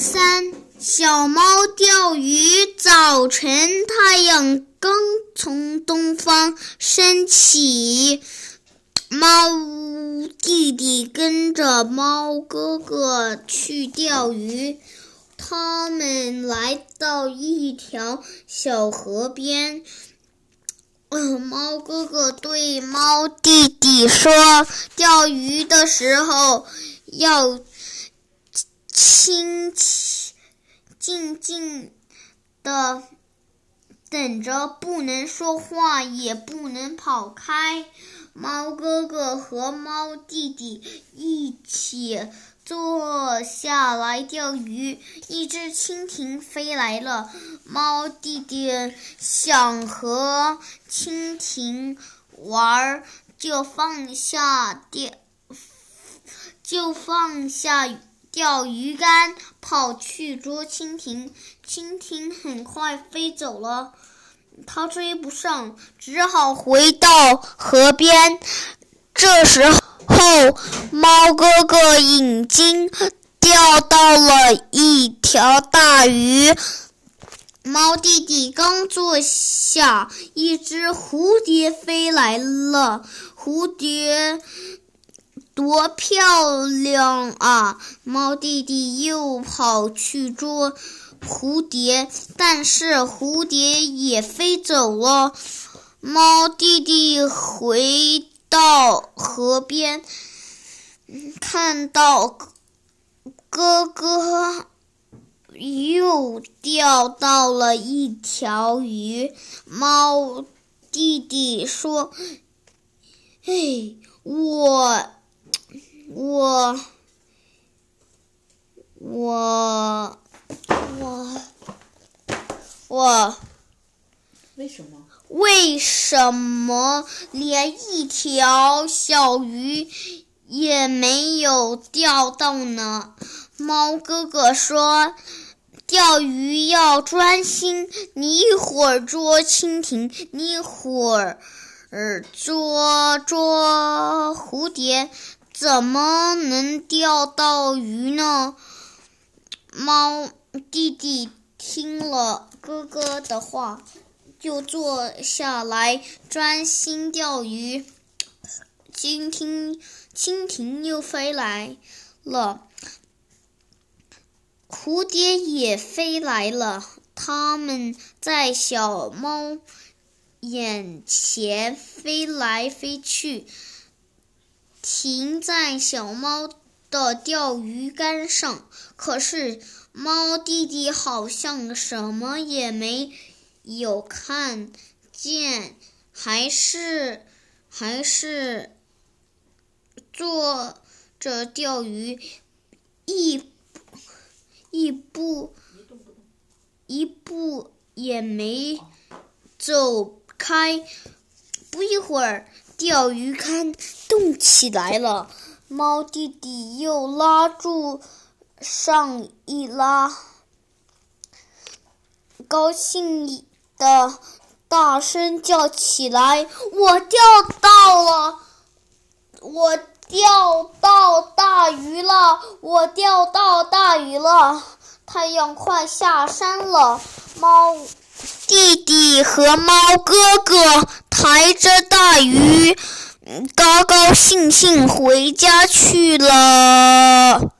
三小猫钓鱼。早晨，太阳刚从东方升起，猫弟弟跟着猫哥哥去钓鱼。他们来到一条小河边，嗯，猫哥哥对猫弟弟说：“钓鱼的时候要轻轻静静的等着，不能说话，也不能跑开。”猫哥哥和猫弟弟一起。坐下来钓鱼，一只蜻蜓飞来了。猫弟弟想和蜻蜓玩，就放下钓，就放下钓鱼竿，跑去捉蜻蜓。蜻蜓很快飞走了，它追不上，只好回到河边。这时候。猫哥哥已经钓到了一条大鱼。猫弟弟刚坐下，一只蝴蝶飞来了。蝴蝶多漂亮啊！猫弟弟又跑去捉蝴蝶，但是蝴蝶也飞走了。猫弟弟回。到河边，看到哥哥又钓到了一条鱼。猫弟弟说：“哎，我，我，我，我，我，为什么？”为什么连一条小鱼也没有钓到呢？猫哥哥说：“钓鱼要专心，你一会儿捉蜻蜓，你一会儿捉捉蝴蝶，怎么能钓到鱼呢？”猫弟弟听了哥哥的话。就坐下来专心钓鱼。蜻蜓，蜻蜓又飞来了，蝴蝶也飞来了。它们在小猫眼前飞来飞去，停在小猫的钓鱼竿上。可是猫弟弟好像什么也没。有看见，还是还是坐着钓鱼，一一步一步也没走开。不一会儿，钓鱼竿动起来了，猫弟弟又拉住上一拉，高兴。的大声叫起来：“我钓到了！我钓到大鱼了！我钓到大鱼了！”太阳快下山了，猫弟弟和猫哥哥抬着大鱼，高高兴兴回家去了。